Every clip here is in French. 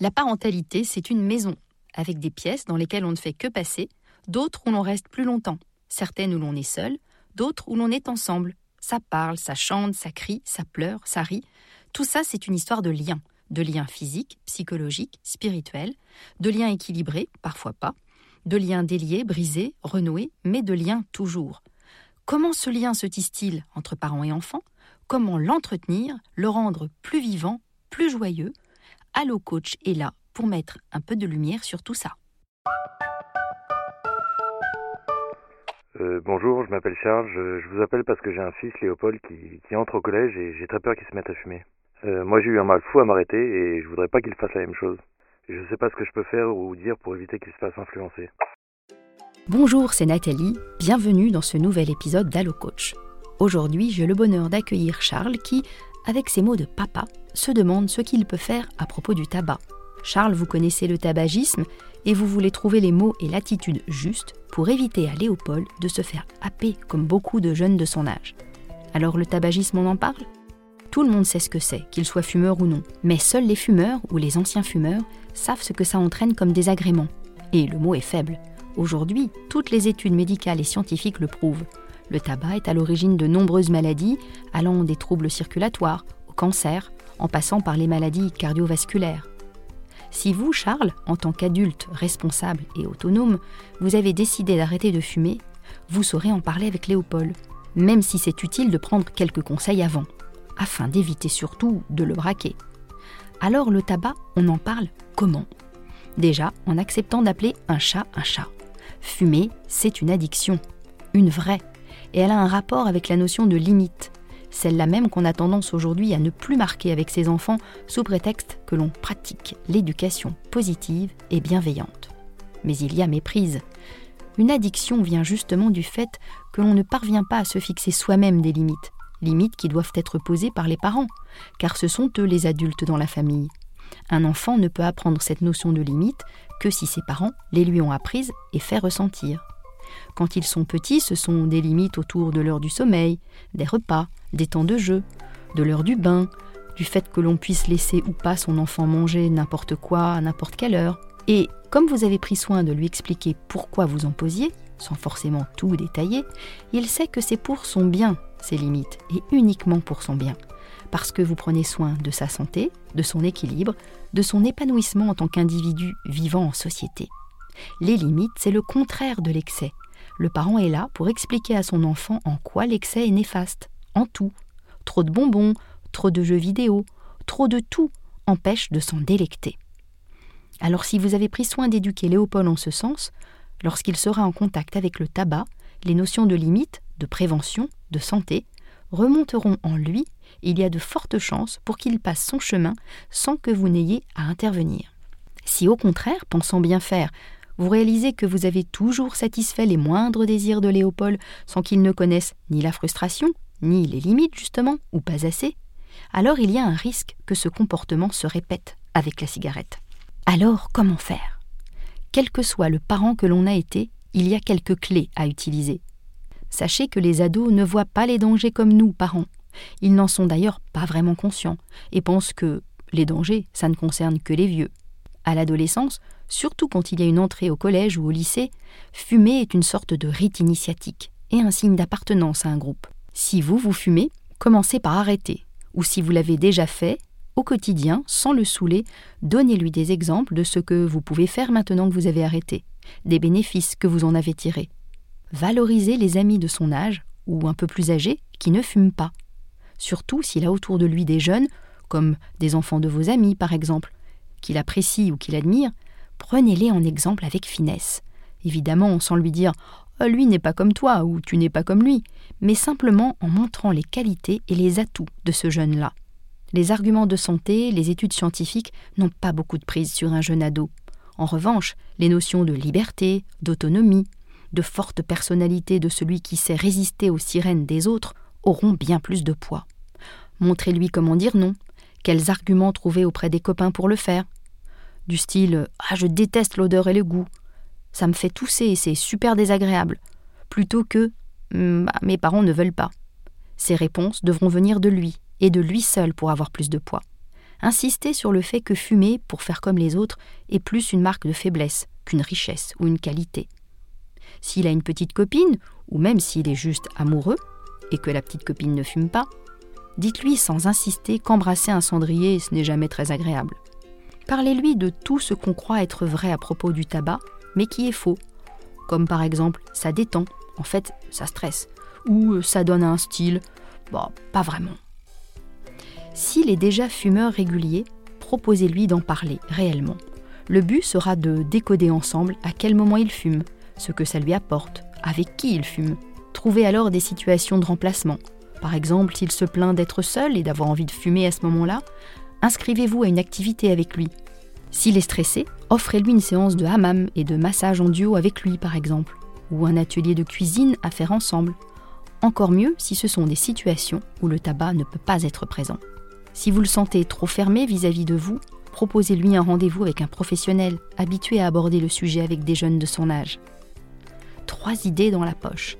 La parentalité, c'est une maison, avec des pièces dans lesquelles on ne fait que passer, d'autres où l'on reste plus longtemps, certaines où l'on est seul, d'autres où l'on est ensemble. Ça parle, ça chante, ça crie, ça pleure, ça rit. Tout ça, c'est une histoire de liens de liens physiques, psychologiques, spirituels, de liens équilibrés, parfois pas, de liens déliés, brisés, renoués, mais de liens toujours. Comment ce lien se tisse-t-il entre parents et enfants? Comment l'entretenir, le rendre plus vivant, plus joyeux Allo Coach est là pour mettre un peu de lumière sur tout ça. Euh, bonjour, je m'appelle Charles. Je, vous appelle parce que j'ai un fils, Léopold, qui, qui entre au collège et j'ai très peur qu'il se mette à fumer. Euh, moi, j'ai eu un mal fou à m'arrêter et je voudrais pas qu'il fasse la même chose. Je ne sais pas ce que je peux faire ou dire pour éviter qu'il se fasse influencer. Bonjour, c'est Nathalie. Bienvenue dans ce nouvel épisode d'Allo Coach. Aujourd'hui, j'ai le bonheur d'accueillir Charles qui, avec ses mots de papa, se demande ce qu'il peut faire à propos du tabac. Charles, vous connaissez le tabagisme et vous voulez trouver les mots et l'attitude justes pour éviter à Léopold de se faire happer comme beaucoup de jeunes de son âge. Alors le tabagisme, on en parle? Tout le monde sait ce que c'est, qu'il soit fumeur ou non. Mais seuls les fumeurs ou les anciens fumeurs savent ce que ça entraîne comme désagrément. Et le mot est faible. Aujourd'hui, toutes les études médicales et scientifiques le prouvent. Le tabac est à l'origine de nombreuses maladies, allant des troubles circulatoires au cancer, en passant par les maladies cardiovasculaires. Si vous, Charles, en tant qu'adulte responsable et autonome, vous avez décidé d'arrêter de fumer, vous saurez en parler avec Léopold, même si c'est utile de prendre quelques conseils avant afin d'éviter surtout de le braquer. Alors le tabac, on en parle comment? Déjà en acceptant d'appeler un chat un chat. Fumer, c'est une addiction, une vraie, et elle a un rapport avec la notion de limite, celle-là même qu'on a tendance aujourd'hui à ne plus marquer avec ses enfants sous prétexte que l'on pratique l'éducation positive et bienveillante. Mais il y a méprise. Une addiction vient justement du fait que l'on ne parvient pas à se fixer soi-même des limites, limites qui doivent être posées par les parents, car ce sont eux les adultes dans la famille. Un enfant ne peut apprendre cette notion de limite que si ses parents les lui ont apprises et fait ressentir. Quand ils sont petits, ce sont des limites autour de l'heure du sommeil, des repas, des temps de jeu, de l'heure du bain, du fait que l'on puisse laisser ou pas son enfant manger n'importe quoi à n'importe quelle heure. Et comme vous avez pris soin de lui expliquer pourquoi vous en posiez, sans forcément tout détailler, il sait que c'est pour son bien ses limites et uniquement pour son bien. Parce que vous prenez soin de sa santé, de son équilibre, de son épanouissement en tant qu'individu vivant en société. Les limites, c'est le contraire de l'excès. Le parent est là pour expliquer à son enfant en quoi l'excès est néfaste, en tout. Trop de bonbons, trop de jeux vidéo, trop de tout empêche de s'en délecter. Alors si vous avez pris soin d'éduquer Léopold en ce sens, lorsqu'il sera en contact avec le tabac, les notions de limite, de prévention, de santé remonteront en lui, il y a de fortes chances pour qu'il passe son chemin sans que vous n'ayez à intervenir. Si au contraire, pensant bien faire, vous réalisez que vous avez toujours satisfait les moindres désirs de Léopold sans qu'il ne connaisse ni la frustration, ni les limites justement, ou pas assez, alors il y a un risque que ce comportement se répète avec la cigarette. Alors comment faire? Quel que soit le parent que l'on a été, il y a quelques clés à utiliser Sachez que les ados ne voient pas les dangers comme nous, parents. Ils n'en sont d'ailleurs pas vraiment conscients et pensent que les dangers, ça ne concerne que les vieux. À l'adolescence, surtout quand il y a une entrée au collège ou au lycée, fumer est une sorte de rite initiatique et un signe d'appartenance à un groupe. Si vous, vous fumez, commencez par arrêter. Ou si vous l'avez déjà fait, au quotidien, sans le saouler, donnez-lui des exemples de ce que vous pouvez faire maintenant que vous avez arrêté, des bénéfices que vous en avez tirés valoriser les amis de son âge, ou un peu plus âgés, qui ne fument pas. Surtout s'il a autour de lui des jeunes, comme des enfants de vos amis par exemple, qu'il apprécie ou qu'il admire, prenez-les en exemple avec finesse. Évidemment sans lui dire oh, lui n'est pas comme toi ou tu n'es pas comme lui, mais simplement en montrant les qualités et les atouts de ce jeune-là. Les arguments de santé, les études scientifiques n'ont pas beaucoup de prise sur un jeune ado. En revanche, les notions de liberté, d'autonomie, de forte personnalité de celui qui sait résister aux sirènes des autres auront bien plus de poids. Montrez-lui comment dire non, quels arguments trouver auprès des copains pour le faire. Du style Ah, je déteste l'odeur et le goût. Ça me fait tousser et c'est super désagréable. Plutôt que hmm, bah, Mes parents ne veulent pas. Ces réponses devront venir de lui, et de lui seul pour avoir plus de poids. Insistez sur le fait que fumer, pour faire comme les autres, est plus une marque de faiblesse qu'une richesse ou une qualité. S'il a une petite copine, ou même s'il est juste amoureux, et que la petite copine ne fume pas, dites-lui sans insister qu'embrasser un cendrier, ce n'est jamais très agréable. Parlez-lui de tout ce qu'on croit être vrai à propos du tabac, mais qui est faux, comme par exemple ça détend, en fait ça stresse, ou ça donne un style, bon, pas vraiment. S'il est déjà fumeur régulier, proposez-lui d'en parler réellement. Le but sera de décoder ensemble à quel moment il fume, ce que ça lui apporte, avec qui il fume. Trouvez alors des situations de remplacement. Par exemple, s'il se plaint d'être seul et d'avoir envie de fumer à ce moment-là, inscrivez-vous à une activité avec lui. S'il est stressé, offrez-lui une séance de hammam et de massage en duo avec lui, par exemple, ou un atelier de cuisine à faire ensemble. Encore mieux si ce sont des situations où le tabac ne peut pas être présent. Si vous le sentez trop fermé vis-à-vis de vous, proposez-lui un rendez-vous avec un professionnel habitué à aborder le sujet avec des jeunes de son âge. Trois idées dans la poche.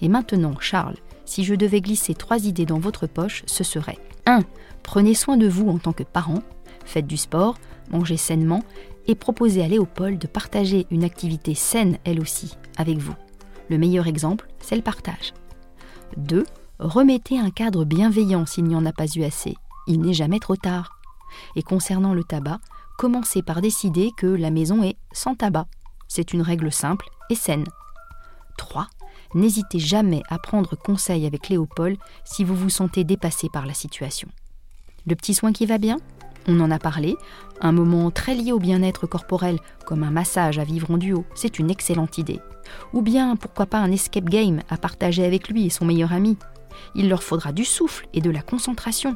Et maintenant, Charles, si je devais glisser trois idées dans votre poche, ce serait 1. Prenez soin de vous en tant que parent, faites du sport, mangez sainement et proposez à Léopold de partager une activité saine elle aussi avec vous. Le meilleur exemple, c'est le partage. 2. Remettez un cadre bienveillant s'il n'y en a pas eu assez il n'est jamais trop tard. Et concernant le tabac, commencez par décider que la maison est sans tabac. C'est une règle simple et saine. 3. N'hésitez jamais à prendre conseil avec Léopold si vous vous sentez dépassé par la situation. Le petit soin qui va bien? On en a parlé. Un moment très lié au bien-être corporel, comme un massage à vivre en duo, c'est une excellente idée. Ou bien, pourquoi pas un escape game à partager avec lui et son meilleur ami Il leur faudra du souffle et de la concentration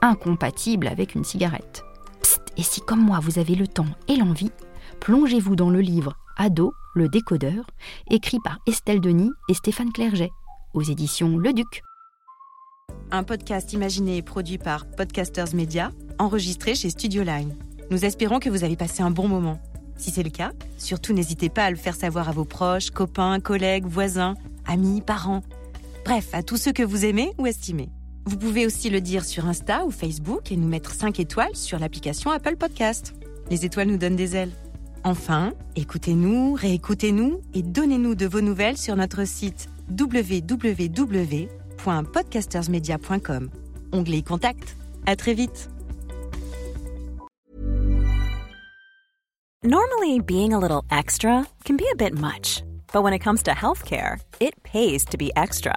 incompatible avec une cigarette. Psst, et si comme moi vous avez le temps et l'envie, plongez-vous dans le livre Ado, le décodeur, écrit par Estelle Denis et Stéphane Clerget, aux éditions Le Duc. Un podcast imaginé et produit par Podcasters Media, enregistré chez Studio Line. Nous espérons que vous avez passé un bon moment. Si c'est le cas, surtout n'hésitez pas à le faire savoir à vos proches, copains, collègues, voisins, amis, parents. Bref, à tous ceux que vous aimez ou estimez. Vous pouvez aussi le dire sur Insta ou Facebook et nous mettre 5 étoiles sur l'application Apple Podcast. Les étoiles nous donnent des ailes. Enfin, écoutez-nous, réécoutez-nous et donnez-nous de vos nouvelles sur notre site www.podcastersmedia.com. Onglet Contact. À très vite. Normally, being a little extra can be a bit much, but when it comes to healthcare, it pays to be extra.